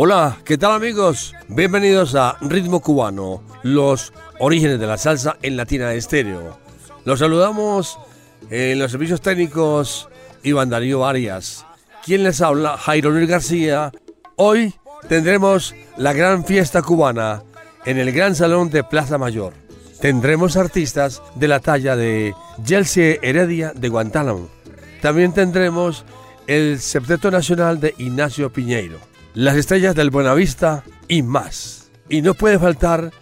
Hola, ¿qué tal amigos? Bienvenidos a Ritmo Cubano, los orígenes de la salsa en Latina Estéreo. Los saludamos en los servicios técnicos Iván Darío Arias. Quien les habla, Jairo Luis García. Hoy tendremos la gran fiesta cubana en el Gran Salón de Plaza Mayor. Tendremos artistas de la talla de Yelsie Heredia de Guantánamo. También tendremos el Septeto Nacional de Ignacio Piñeiro las estrellas del Buenavista y más. Y no puede faltar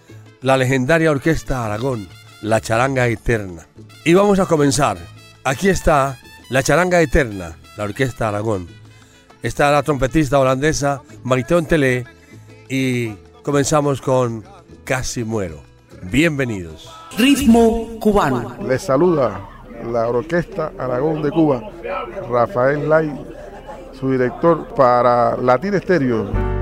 la legendaria Orquesta Aragón, la Charanga Eterna. Y vamos a comenzar. Aquí está la Charanga Eterna, la Orquesta Aragón. Está la trompetista holandesa Mariton Telé y comenzamos con Casi Muero. Bienvenidos. Ritmo cubano. Les saluda la Orquesta Aragón de Cuba, Rafael Lai su director para Latin Estéreo.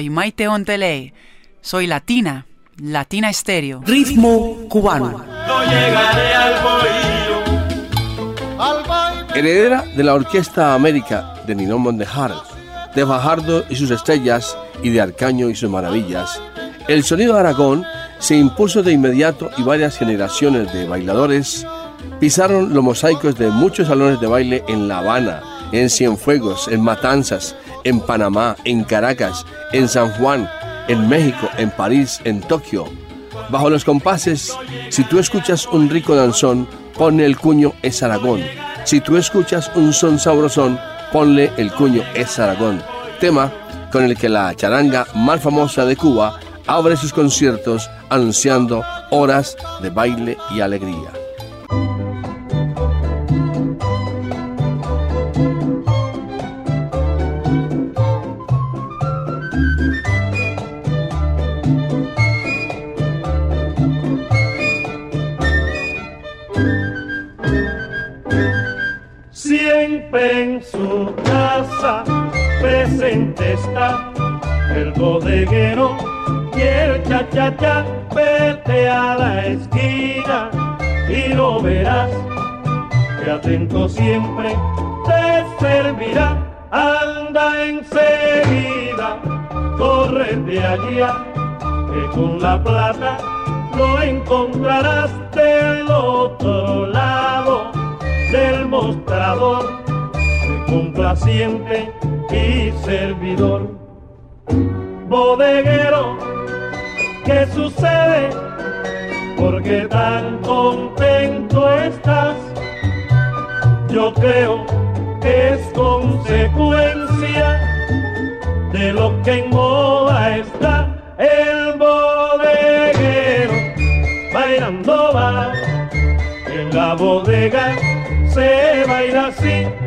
Soy Maite Onteley. Soy latina, Latina Estéreo. Ritmo cubano. No llegaré al Heredera de la Orquesta América de Ninón Mondejar, de Fajardo y sus estrellas y de Arcaño y sus maravillas, el sonido de Aragón se impuso de inmediato y varias generaciones de bailadores pisaron los mosaicos de muchos salones de baile en La Habana, en Cienfuegos, en Matanzas, en Panamá, en Caracas, en San Juan, en México, en París, en Tokio. Bajo los compases, si tú escuchas un rico danzón, ponle el cuño es Aragón. Si tú escuchas un son sabrosón, ponle el cuño es Aragón. Tema con el que la charanga más famosa de Cuba abre sus conciertos anunciando horas de baile y alegría.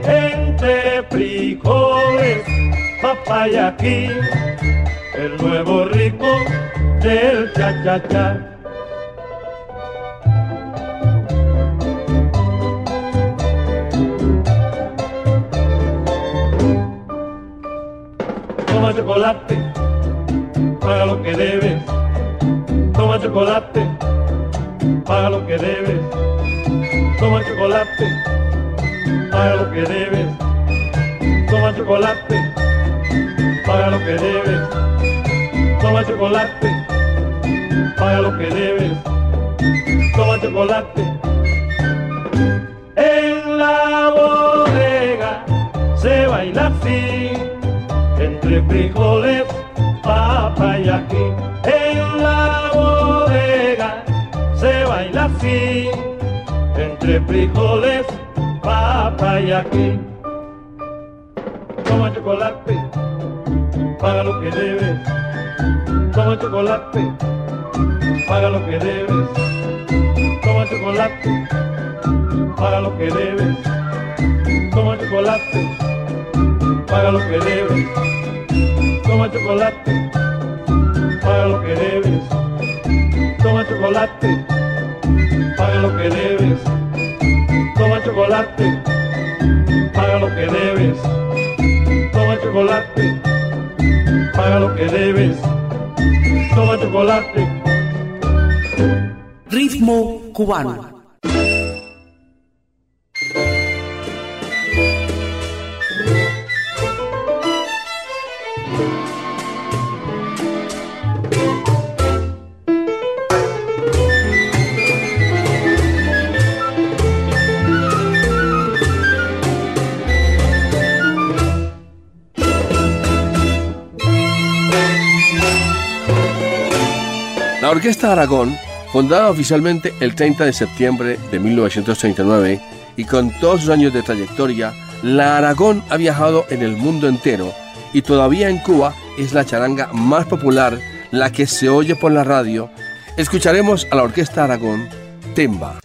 Entre frijoles, papaya aquí, el nuevo rico del cha-cha-cha. Toma chocolate, paga lo que debes. Toma chocolate, paga lo que debes. Toma chocolate, paga lo que debes. Toma chocolate, paga lo que debes. Toma chocolate, paga lo que debes. Toma chocolate. En la bodega se baila así, entre frijoles, papa y aquí. En la bodega se baila así, entre frijoles, Toma chocolate, paga lo que debes. Toma chocolate, paga lo que debes. Toma chocolate, paga lo que debes. Toma chocolate, paga lo que debes. Toma chocolate, paga lo que debes. Toma chocolate, paga lo que debes. Toma chocolate, paga lo que debes. Toma chocolate, paga lo que debes. Toma chocolate. Ritmo cubano. Orquesta Aragón, fundada oficialmente el 30 de septiembre de 1939 y con todos sus años de trayectoria, la Aragón ha viajado en el mundo entero y todavía en Cuba es la charanga más popular, la que se oye por la radio. Escucharemos a la Orquesta Aragón, Temba.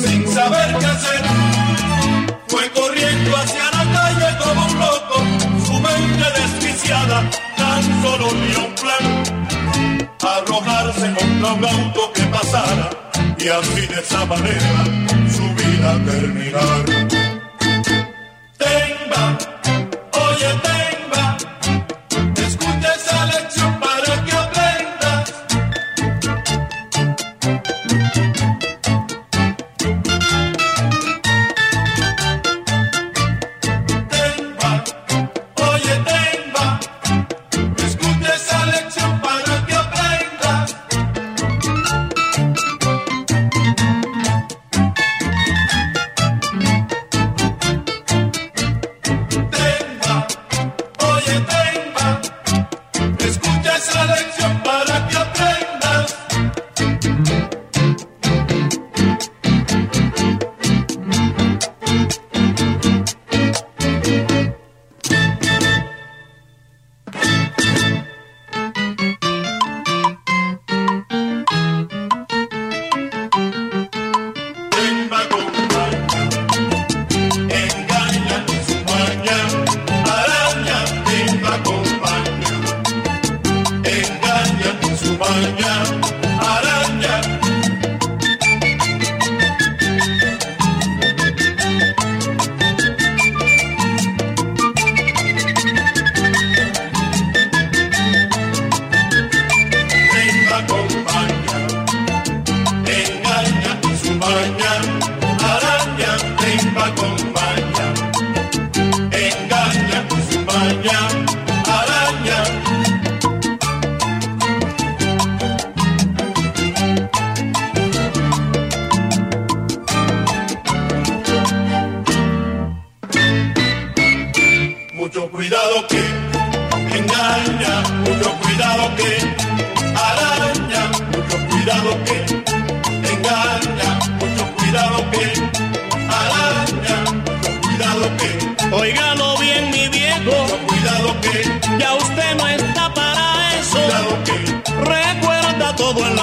Sin saber qué hacer. Fue corriendo hacia la calle como un loco, su mente desquiciada, tan solo vio un plan. Arrojarse contra un auto que pasara y así de esa manera su vida terminar. Temba,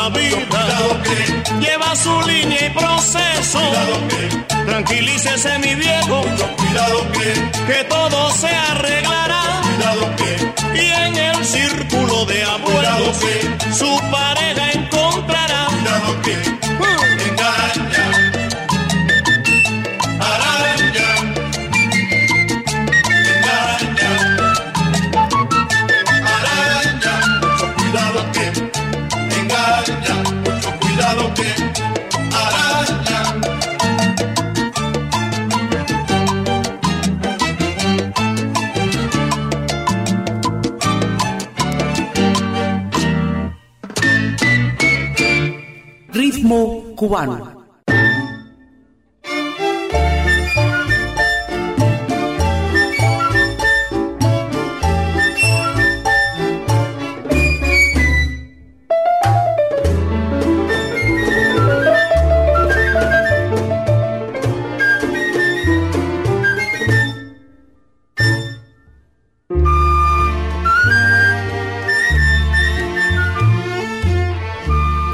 la vida, cuidado que, lleva su línea y proceso. Tranquilícese, mi viejo, que, que todo se arreglará. Y en el círculo de abuelos, su pareja encontrará.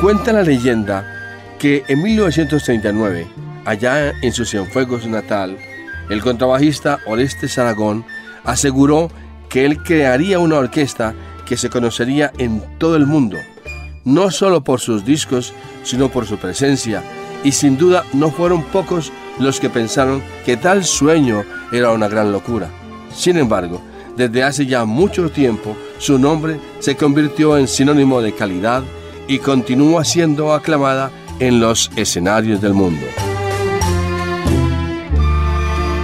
Cuenta la leyenda que en 1939, allá en su Cienfuegos natal, el contrabajista Orestes Aragón aseguró que él crearía una orquesta que se conocería en todo el mundo, no solo por sus discos, sino por su presencia, y sin duda no fueron pocos los que pensaron que tal sueño era una gran locura. Sin embargo, desde hace ya mucho tiempo, su nombre se convirtió en sinónimo de calidad y continúa siendo aclamada en los escenarios del mundo.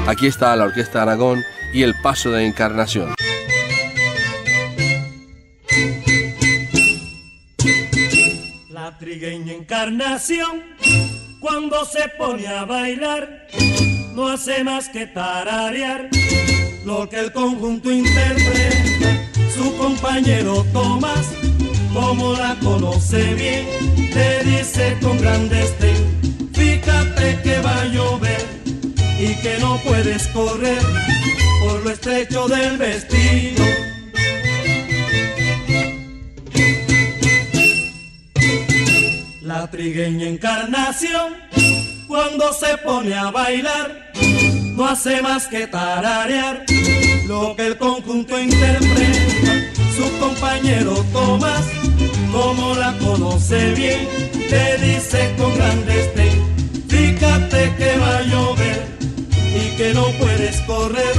Aquí está la Orquesta Aragón y el Paso de Encarnación. La trigueña Encarnación, cuando se pone a bailar, no hace más que tararear lo que el conjunto interpreta. Su compañero Tomás, como la conoce bien, le dice con gran destén, fíjate que va a llover y que no puedes correr por lo estrecho del vestido. La trigueña encarnación, cuando se pone a bailar, no hace más que tararear lo que el conjunto interpreta. Su compañero Tomás, como la conoce bien, le dice con gran destén, fíjate que va a llover y que no puedes correr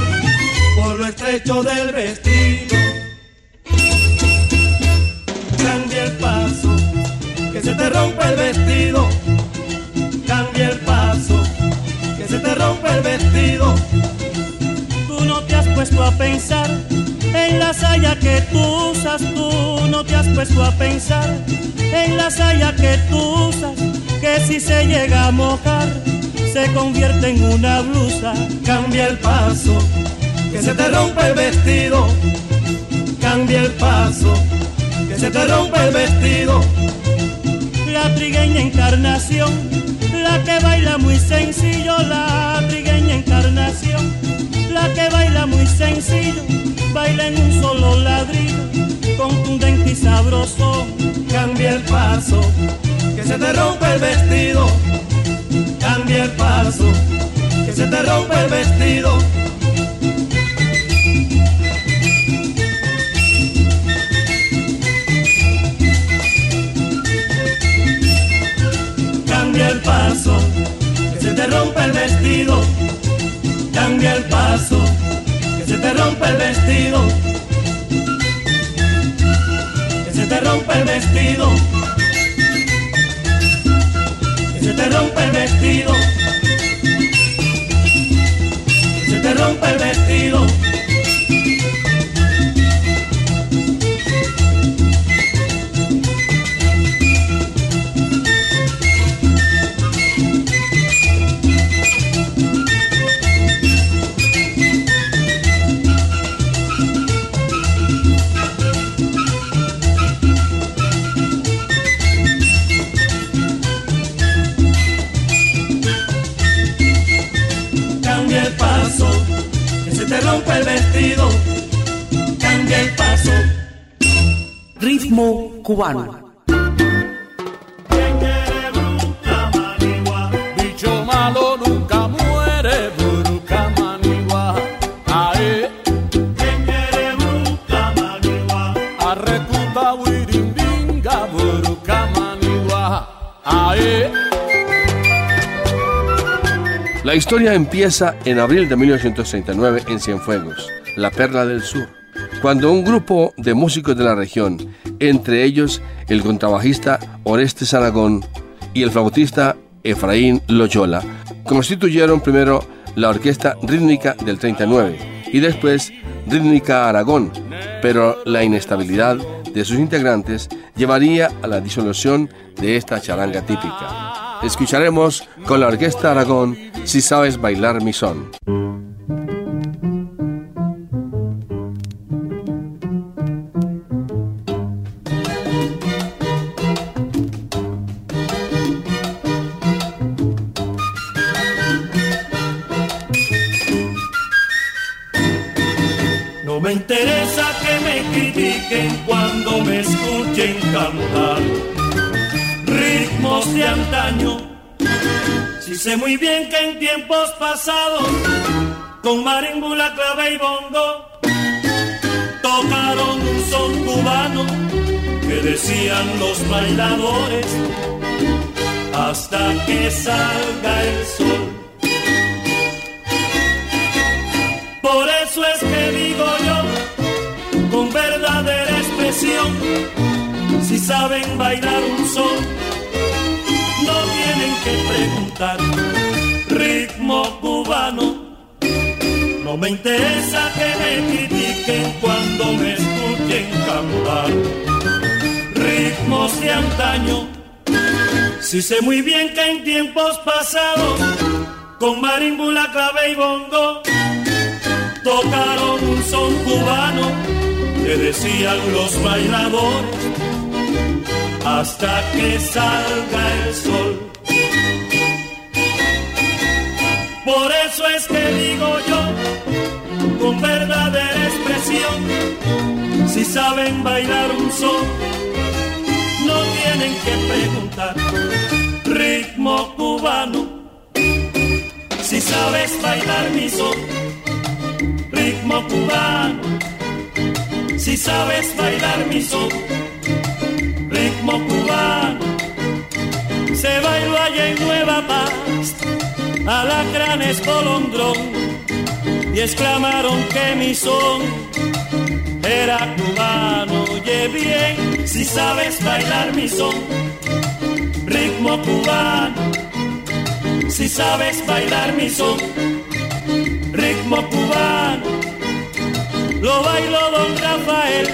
por lo estrecho del vestido. Cambia el paso, que se te rompe el vestido. Cambia el paso, que se te rompe el vestido. Tú no te has puesto a pensar en la saya que tú usas, tú no te has puesto a pensar en la saya que tú usas, que si se llega a mojar se convierte en una blusa. Cambia el paso, que se te rompe el vestido. Cambia el paso, que se te rompe el vestido. La trigueña encarnación, la que baila muy sencillo, la trigueña encarnación, la que baila muy sencillo, baila en un solo ladrillo, contundente y sabroso. Cambia el paso, que se te rompe el vestido. Cambia el paso, que se te rompe el vestido. Cambia el paso, que se te rompe el vestido. Cambia el paso, se te rompe el vestido. Que se te rompe el vestido. Que se te rompe el vestido. Que se te rompe el vestido. Cubano. Bicho malo nunca muere, buruca manigua. Ae, arrecuta wirindinga, buruca manigua. Ae. La historia empieza en abril de 1969 en Cienfuegos, la Perla del Sur, cuando un grupo de músicos de la región, entre ellos el contrabajista Orestes Aragón y el flautista Efraín Loyola, constituyeron primero la Orquesta Rítmica del 39 y después Rítmica Aragón, pero la inestabilidad de sus integrantes llevaría a la disolución de esta charanga típica. Escucharemos con la Orquesta Aragón Si sabes bailar mi son. sé muy bien que en tiempos pasados, con marimbula, clave y bongo, tocaron un son cubano que decían los bailadores, hasta que salga el sol. Por eso es que digo yo, con verdadera expresión, si saben bailar un son, preguntar. Ritmo cubano. No me interesa que me critiquen cuando me escuchen cantar. Ritmos de antaño. Si sé muy bien que en tiempos pasados, con marimbula, clave y bongo, tocaron un son cubano que decían los bailadores hasta que salga el sol. Por eso es que digo yo, con verdadera expresión, si saben bailar un son, no tienen que preguntar. Ritmo cubano, si sabes bailar mi son, ritmo cubano, si sabes bailar mi son, ritmo cubano, se bailó allá en Nueva Paz alacranes polondrón y exclamaron que mi son era cubano. Oye bien, si sabes bailar mi son, ritmo cubano. Si sabes bailar mi son, ritmo cubano. Lo bailó don Rafael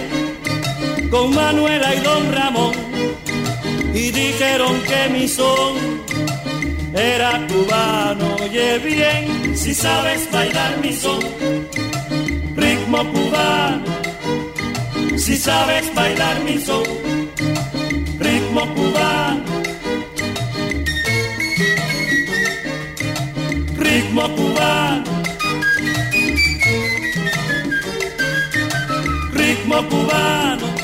con Manuela y don Ramón y dijeron que mi son era cubano, oye bien, si sabes bailar mi son, ritmo cubano, si sabes bailar mi son, ritmo cubano, ritmo cubano, ritmo cubano.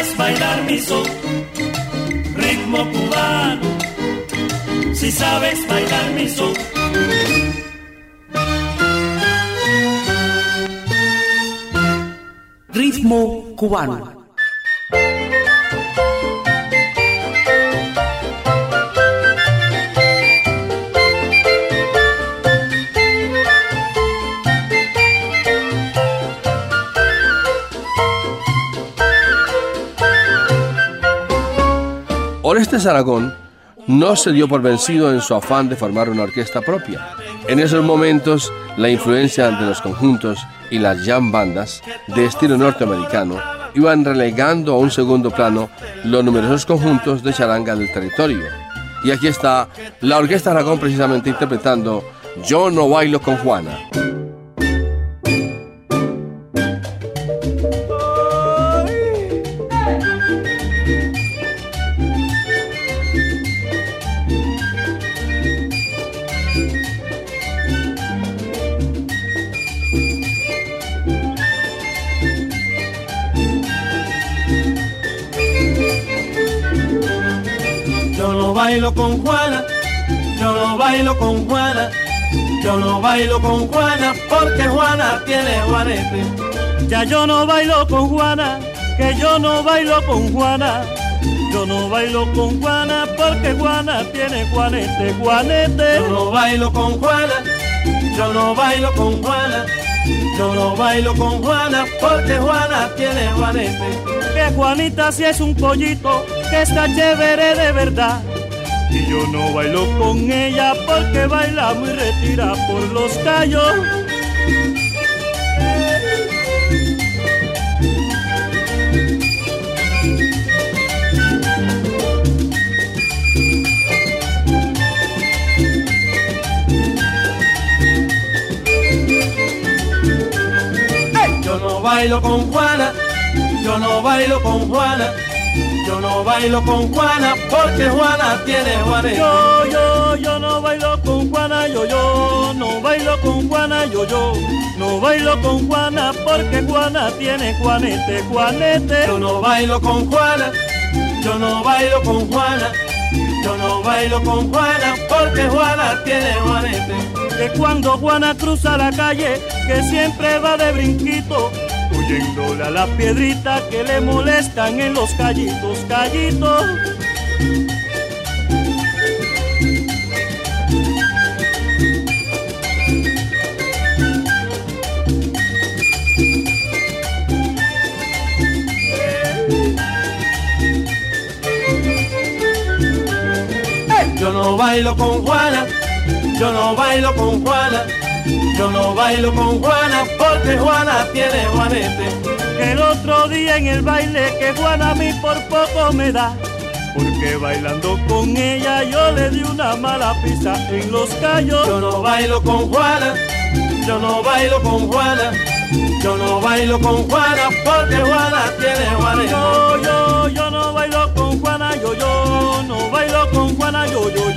Sabes bailar mi son, ritmo cubano. Si sabes bailar mi son. Ritmo cubano. Orestes Aragón no se dio por vencido en su afán de formar una orquesta propia. En esos momentos, la influencia de los conjuntos y las jam bandas de estilo norteamericano iban relegando a un segundo plano los numerosos conjuntos de charanga del territorio. Y aquí está la Orquesta Aragón precisamente interpretando Yo no bailo con Juana. Bailo con Juana, yo no bailo con Juana, yo no bailo con Juana porque Juana tiene juanete. Ya yo no bailo con Juana, que yo no bailo con Juana. Yo no bailo con Juana porque Juana tiene juanete, juanete. Yo no bailo con Juana, yo no bailo con Juana. Yo no bailo con Juana porque Juana tiene juanete. Que Juanita si es un pollito que está chévere de verdad. Y yo no bailo con ella porque baila muy retira por los callos. Yo no bailo con Juana, yo no bailo con Juana yo no bailo con Juana porque Juana tiene Juanete. Yo, yo, yo no bailo con Juana, yo, yo, no bailo con Juana, yo, yo, no bailo con Juana porque Juana tiene Juanete, Juanete. Yo no bailo con Juana, yo no bailo con Juana. Yo no bailo con Juana porque Juana tiene Juanete. Que cuando Juana cruza la calle, que siempre va de brinquito, huyéndole a las piedritas que le molestan en los callitos, callitos. Yo no bailo con Juana, yo no bailo con Juana, yo no bailo con Juana porque Juana tiene Juanete. Que el otro día en el baile que Juana a mí por poco me da. Porque bailando con ella yo le di una mala pista en los callos. Yo no bailo con Juana, yo no bailo con Juana, yo no bailo con Juana porque Juana tiene Juanete. Yo, yo, yo no bailo con Juana, yo, yo, no bailo con Juana, yo, yo,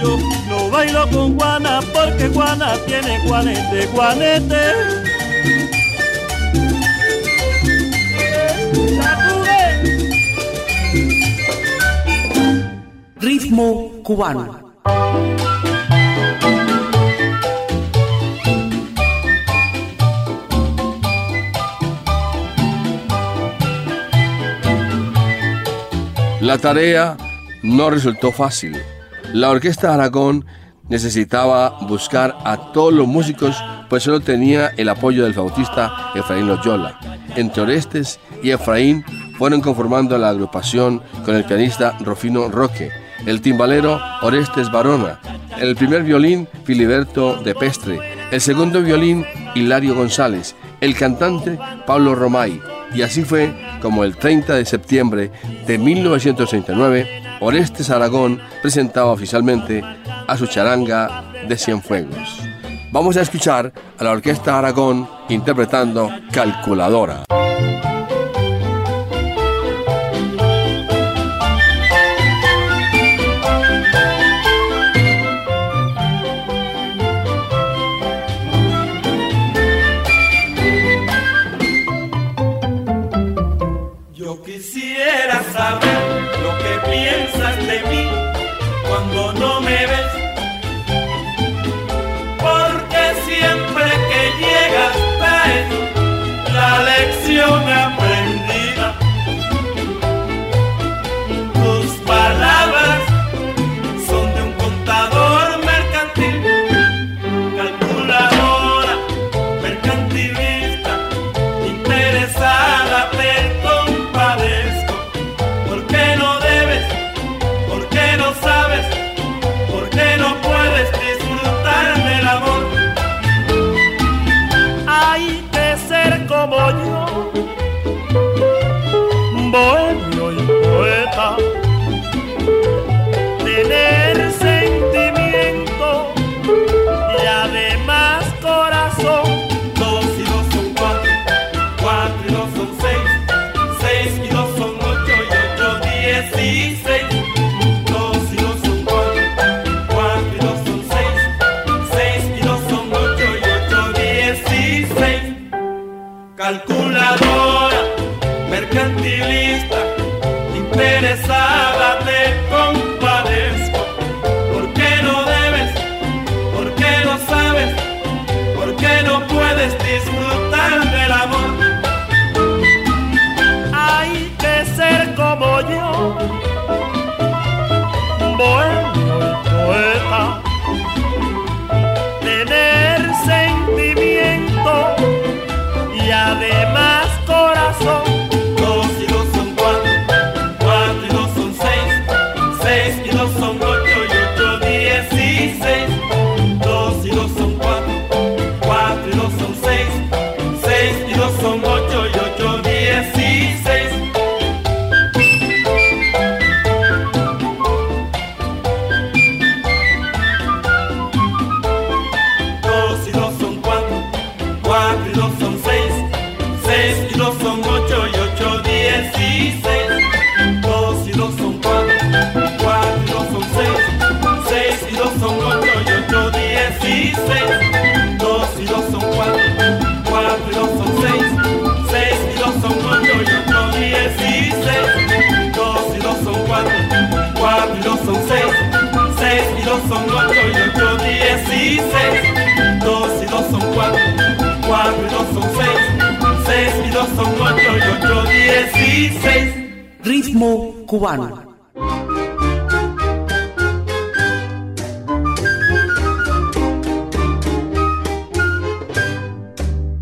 bailo con Juana porque Juana tiene Juanete, Juanete. Ritmo cubano. La tarea no resultó fácil. La Orquesta Aragón necesitaba buscar a todos los músicos, pues solo tenía el apoyo del flautista Efraín Loyola. Entre Orestes y Efraín fueron conformando la agrupación con el pianista Rufino Roque, el timbalero Orestes Barona, el primer violín Filiberto de Pestre, el segundo violín Hilario González, el cantante Pablo Romay, y así fue como el 30 de septiembre de 1939 Orestes Aragón presentaba oficialmente a su charanga de Cienfuegos. Vamos a escuchar a la Orquesta Aragón interpretando Calculadora. boy Ritmo cubano.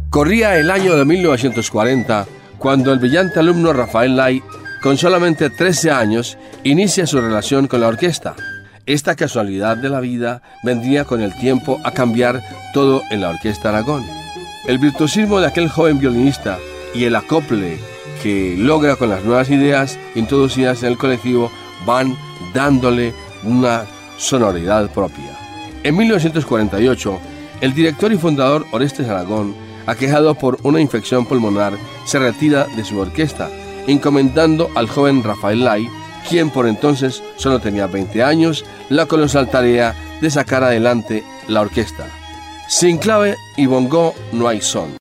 Corría el año de 1940 cuando el brillante alumno Rafael Lai, con solamente 13 años, inicia su relación con la orquesta. Esta casualidad de la vida vendría con el tiempo a cambiar todo en la Orquesta Aragón. El virtuosismo de aquel joven violinista y el acople que logra con las nuevas ideas introducidas en el colectivo van dándole una sonoridad propia. En 1948, el director y fundador Orestes Aragón aquejado por una infección pulmonar, se retira de su orquesta, encomendando al joven Rafael Lai, quien por entonces solo tenía 20 años, la colosal tarea de sacar adelante la orquesta. Sin clave y bongo no hay son.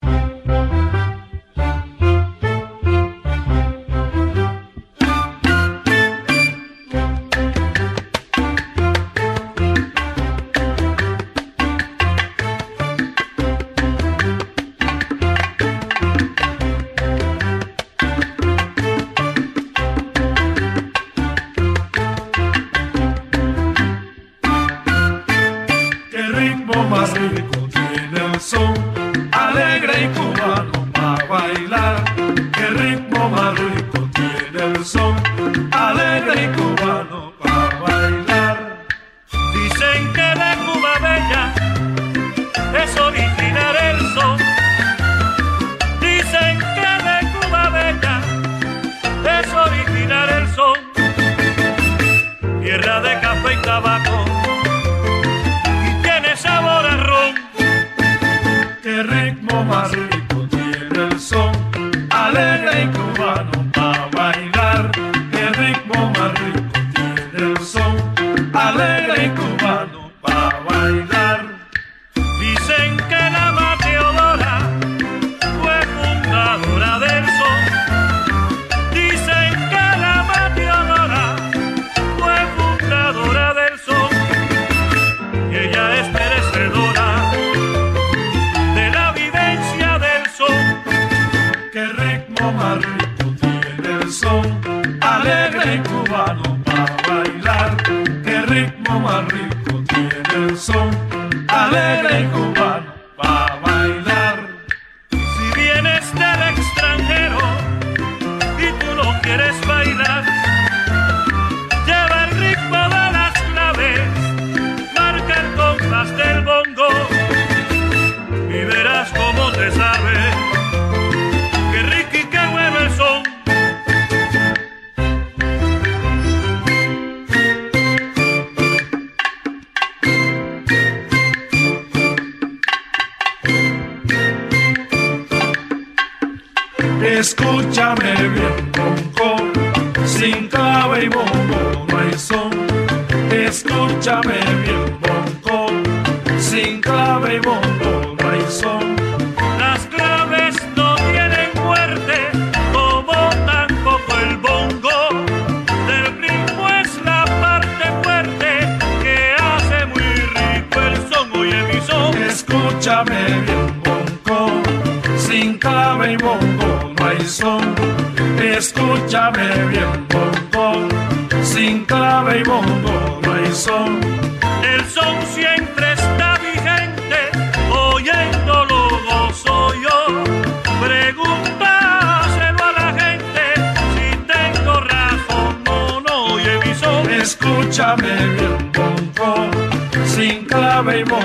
Ritmo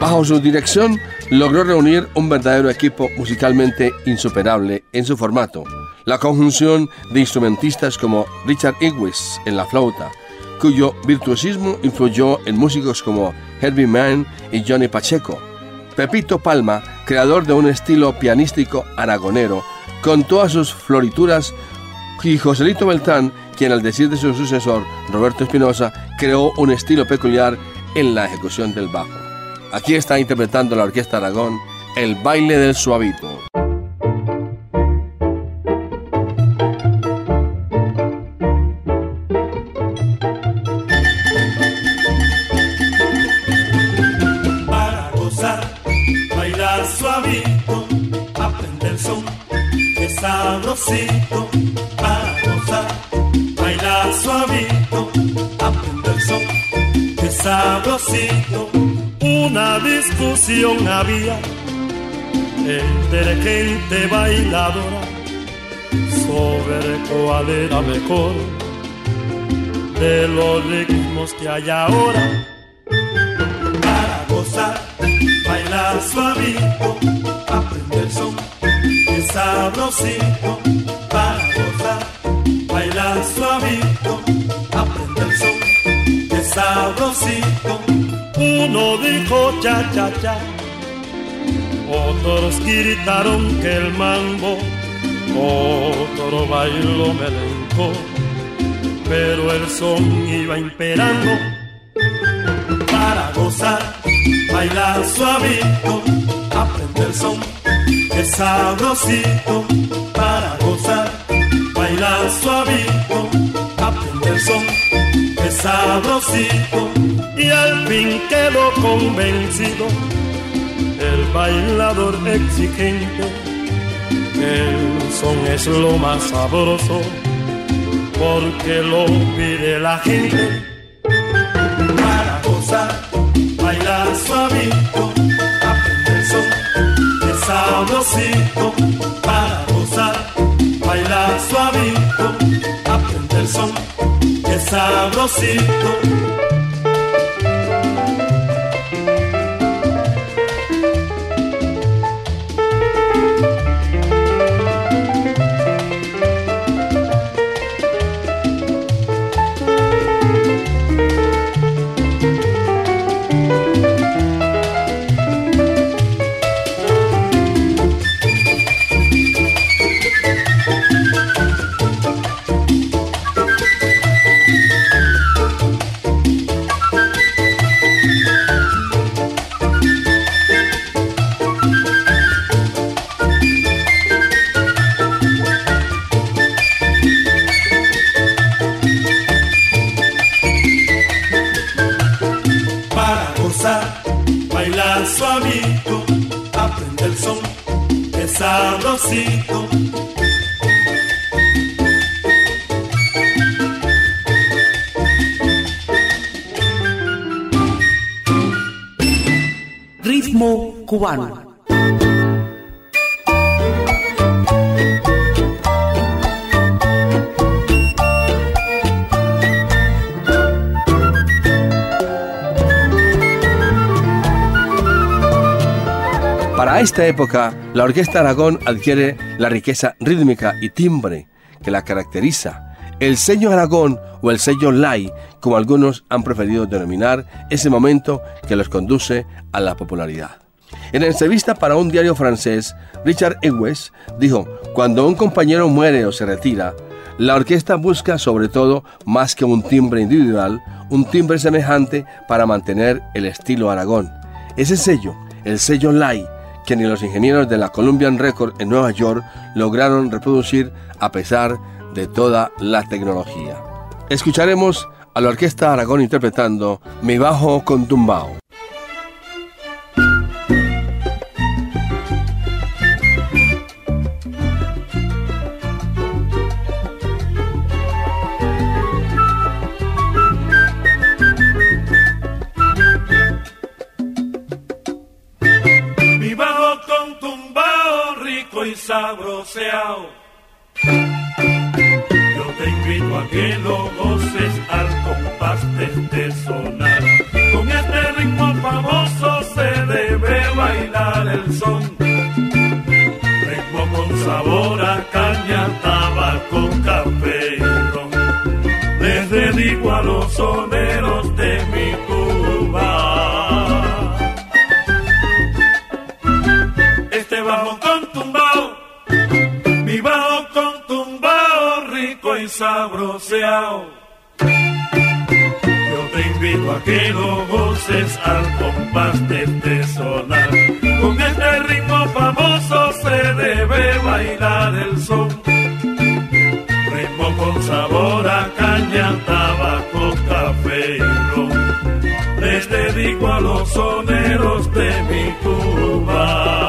Bajo su dirección, logró reunir un verdadero equipo musicalmente insuperable en su formato. La conjunción de instrumentistas como Richard Inglis en la flauta, cuyo virtuosismo influyó en músicos como Herbie Mann y Johnny Pacheco. Pepito Palma, creador de un estilo pianístico aragonero, con todas sus florituras, y Joselito Beltrán, quien al decir de su sucesor, Roberto Espinosa, creó un estilo peculiar en la ejecución del bajo. Aquí está interpretando la Orquesta Aragón el baile del suavito. Bailar suavito, aprender son, que sabrosito, para gozar, bailar suavito, aprender son, que sabrosito. Una discusión había entre gente bailadora sobre cuál era mejor de los ritmos que hay ahora. Suavito, aprender son, que sabrosito, para gozar, bailar suavito, aprender son, que sabrosito. Uno dijo cha cha cha, otros gritaron que el mambo, otro bailó melenco, pero el son iba imperando. para gozar, bailar suavito, aprender son, que sabrosito, para gozar, bailar suavito, aprender son, que sabrosito, y al fin quedó convencido. El bailador exigente el son es lo más sabroso porque lo pide la gente bailar suavito, aprender son, que sabrosito, para gozar, bailar suavito, aprender son, que sabrosito. Para esta época, la Orquesta Aragón adquiere la riqueza rítmica y timbre que la caracteriza. El sello Aragón o el sello Lai, como algunos han preferido denominar, ese momento que los conduce a la popularidad. En entrevista para un diario francés, Richard Ewes dijo, cuando un compañero muere o se retira, la orquesta busca sobre todo, más que un timbre individual, un timbre semejante para mantener el estilo Aragón. Ese sello, el sello Lai, ni los ingenieros de la Columbian Record en Nueva York lograron reproducir a pesar de toda la tecnología. Escucharemos a la Orquesta Aragón interpretando Mi Bajo con Tumbao. Yo te invito a que lo goces al compás de este sonar. Con este ritmo famoso se debe bailar el son. Ritmo con sabor a caña, tabaco, café y ron. Les dedico a los sones Yo te invito a que lo goces al compás de este sonar. Con este ritmo famoso se debe bailar el son. Ritmo con sabor a caña, tabaco, café y ron. Les dedico a los soneros de mi Cuba.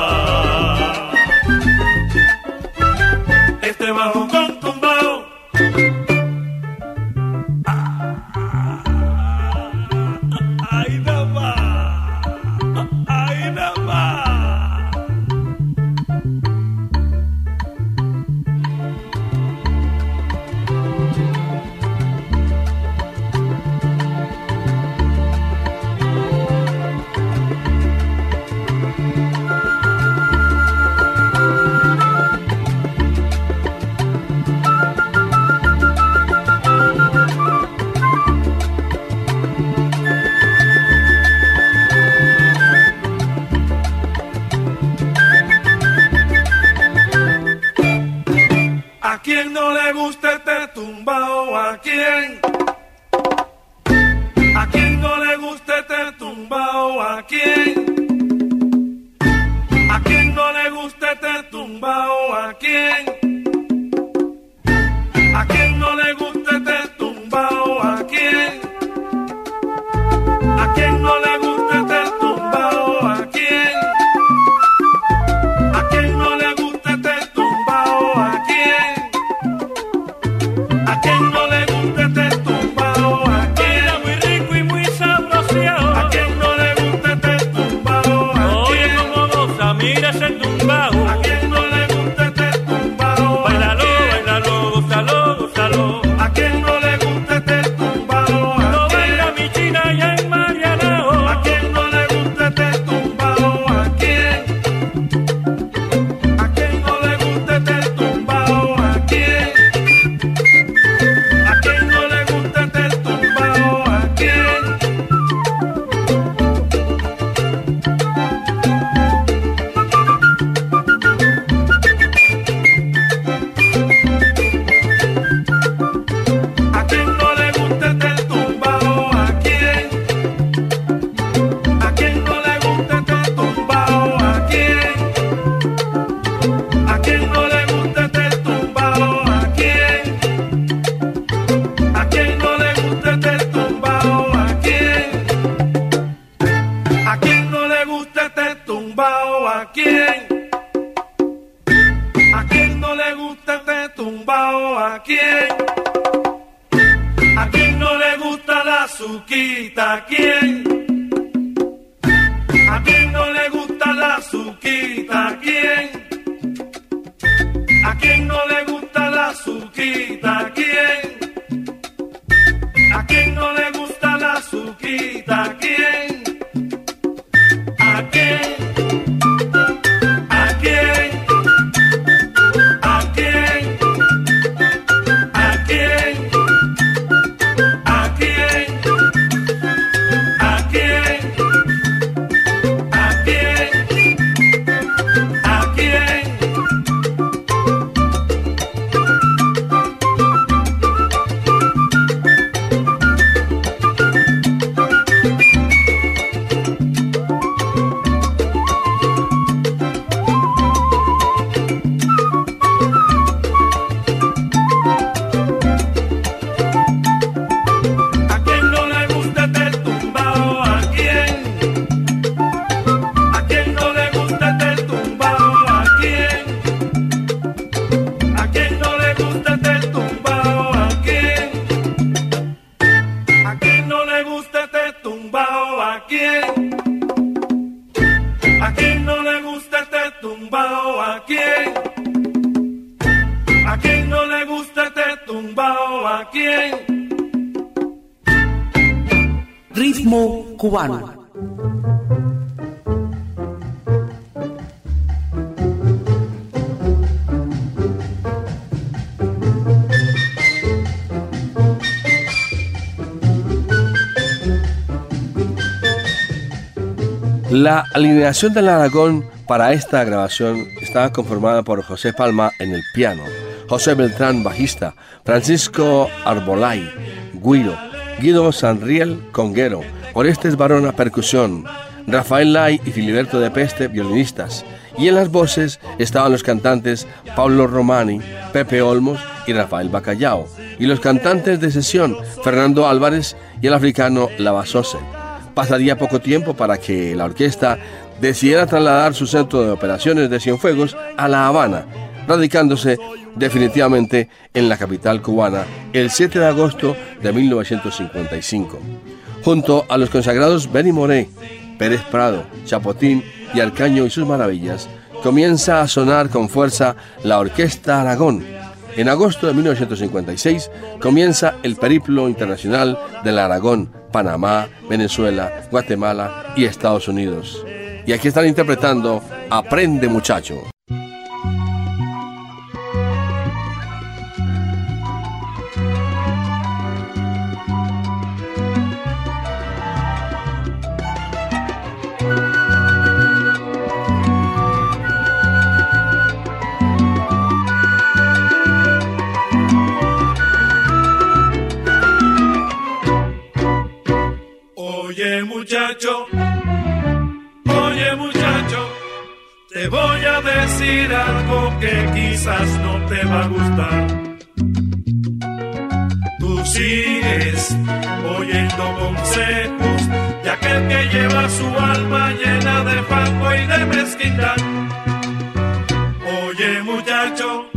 walking. Pato que La alineación del Aragón para esta grabación estaba conformada por José Palma en el piano, José Beltrán bajista, Francisco Arbolay, Guiro, Guido Sanriel conguero, Orestes Barona percusión, Rafael Lai y Filiberto de Peste violinistas, y en las voces estaban los cantantes Pablo Romani, Pepe Olmos y Rafael Bacallao, y los cantantes de sesión Fernando Álvarez y el africano Lavasose. Pasaría poco tiempo para que la orquesta decidiera trasladar su centro de operaciones de Cienfuegos a La Habana, radicándose definitivamente en la capital cubana el 7 de agosto de 1955. Junto a los consagrados Benny Moré, Pérez Prado, Chapotín y Arcaño y sus maravillas, comienza a sonar con fuerza la Orquesta Aragón. En agosto de 1956 comienza el periplo internacional del Aragón, Panamá, Venezuela, Guatemala y Estados Unidos. Y aquí están interpretando Aprende muchacho. Te voy a decir algo que quizás no te va a gustar. Tú sigues oyendo consejos de aquel que lleva su alma llena de fango y de muchacho, oye muchacho,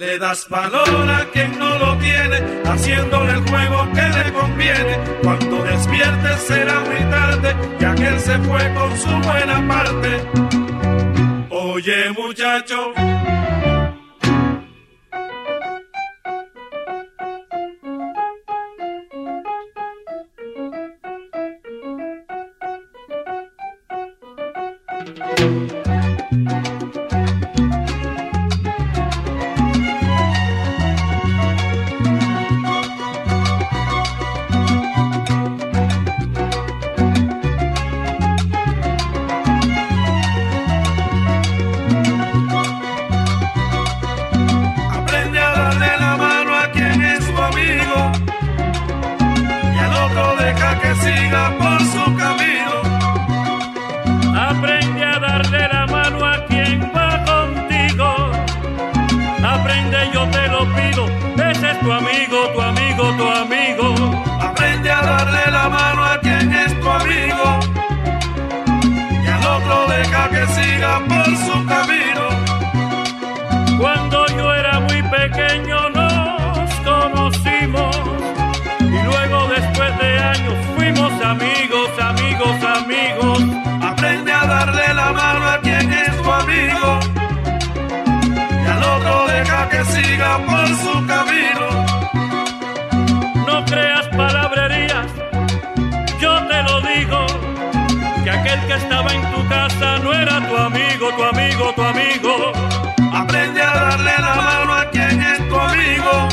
le das valor a quien no lo tiene, haciéndole el juego que le conviene. Cuando despiertes será muy tarde, y aquel se fue con su buena parte. Oye muchacho. Tu amigo, tu amigo. Aprende a darle la mano a quien es tu amigo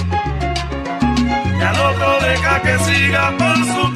y al otro deja que siga por su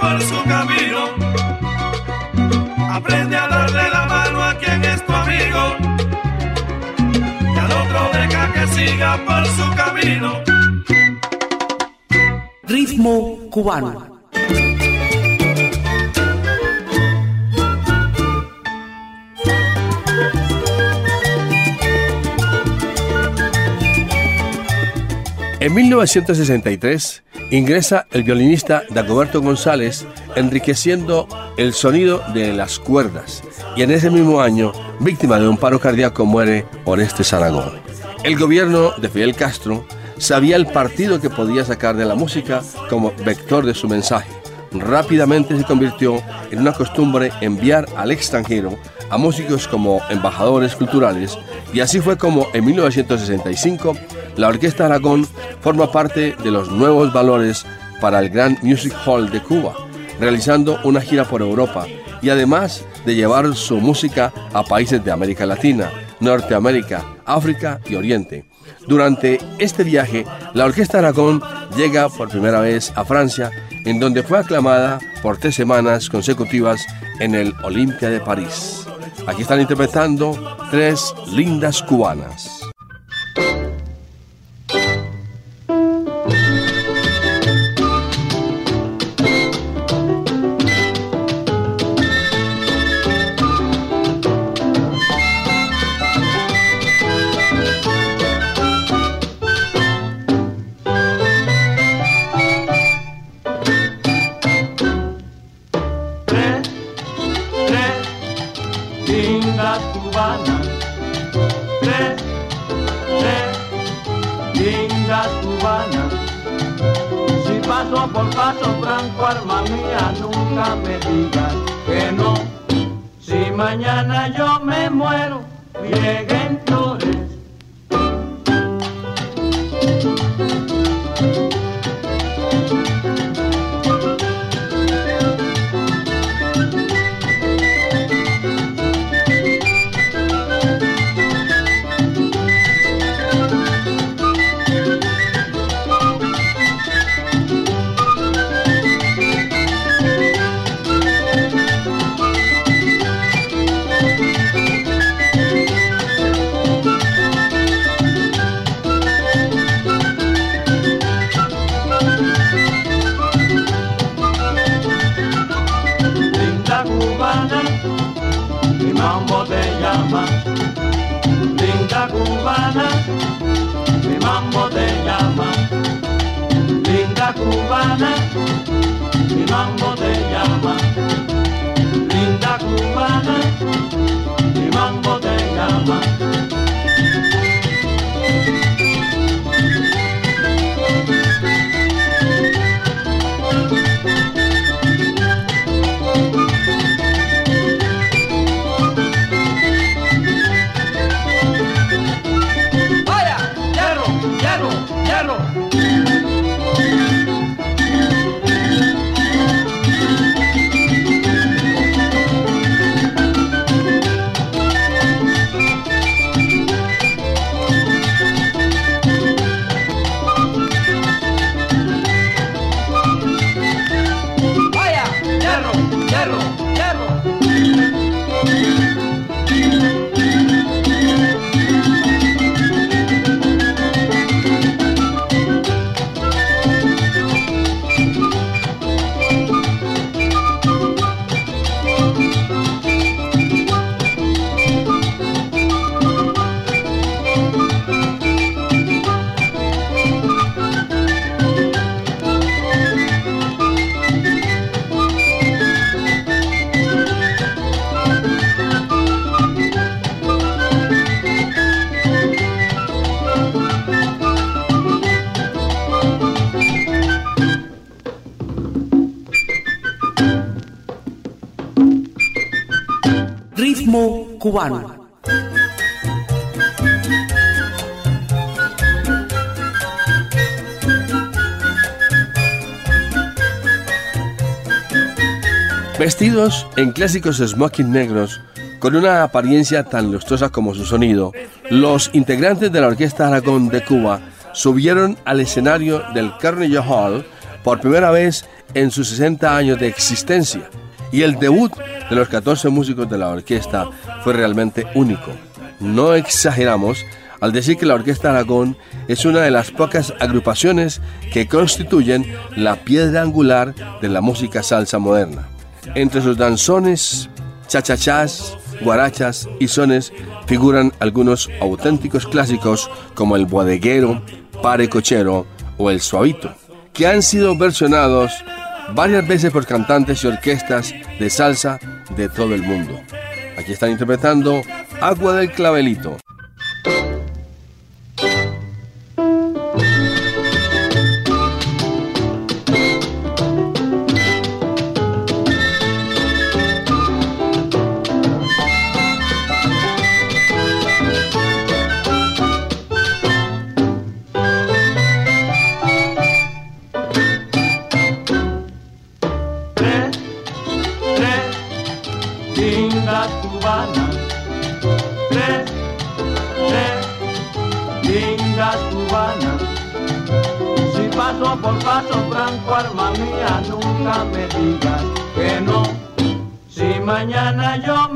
por su camino. Aprende a darle la mano a quien es tu amigo. Y al otro deja que siga por su camino. Ritmo cubano. En 1963 ingresa el violinista Dagoberto González, enriqueciendo el sonido de las cuerdas. Y en ese mismo año, víctima de un paro cardíaco, muere Oreste Saragón. El gobierno de Fidel Castro sabía el partido que podía sacar de la música como vector de su mensaje. Rápidamente se convirtió en una costumbre enviar al extranjero a músicos como embajadores culturales y así fue como en 1965 la Orquesta Aragón forma parte de los nuevos valores para el Grand Music Hall de Cuba, realizando una gira por Europa y además de llevar su música a países de América Latina, Norteamérica, África y Oriente. Durante este viaje, la Orquesta Aragón llega por primera vez a Francia, en donde fue aclamada por tres semanas consecutivas en el Olimpia de París. Aquí están interpretando tres lindas cubanas. re, linda cubana. Si paso por paso, Franco, arma mía, nunca me digas que no. Si mañana yo me muero, lleguen flores. Cuéntame, mi mambo te llama. Linda cubana, mi mambo te llama. Vestidos en clásicos smoking negros, con una apariencia tan lustrosa como su sonido, los integrantes de la Orquesta Aragón de Cuba subieron al escenario del Carnegie Hall por primera vez en sus 60 años de existencia y el debut de los 14 músicos de la orquesta fue realmente único. No exageramos al decir que la Orquesta Aragón es una de las pocas agrupaciones que constituyen la piedra angular de la música salsa moderna. Entre sus danzones, chachachás, guarachas y sones figuran algunos auténticos clásicos como el bodeguero, pare cochero o el suavito, que han sido versionados varias veces por cantantes y orquestas de salsa de todo el mundo. Aquí están interpretando Agua del Clavelito. nunca me digas que no. Si mañana yo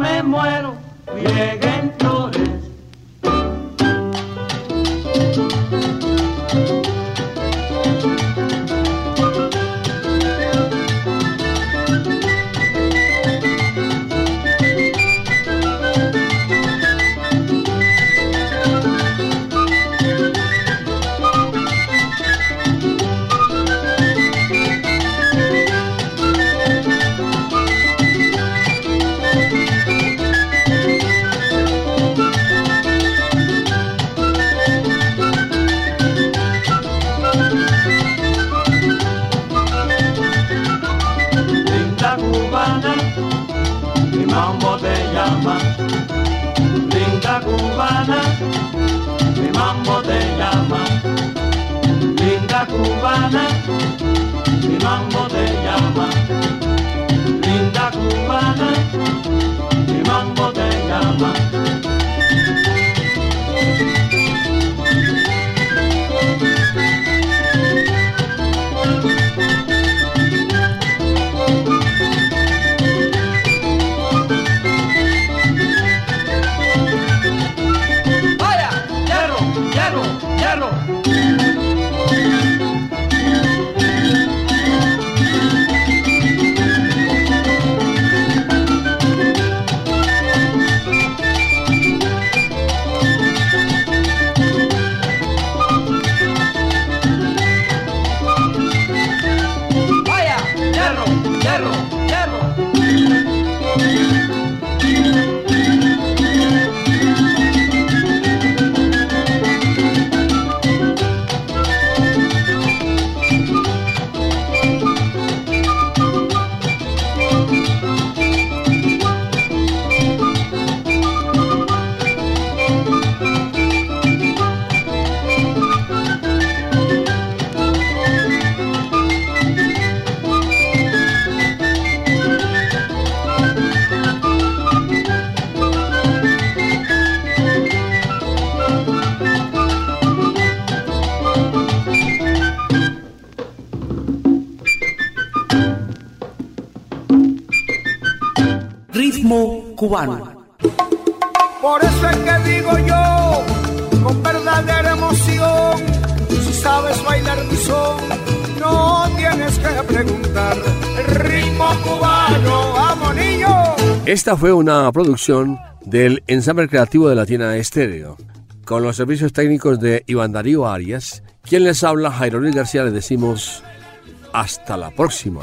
cubano. Por eso es que digo yo, con verdadera emoción, si sabes bailar mi son, no tienes que preguntar. El ritmo cubano, amonillo. Esta fue una producción del ensamble creativo de Latina Estéreo, con los servicios técnicos de Iván Darío Arias. Quien les habla, Jairo Luis García, le decimos hasta la próxima.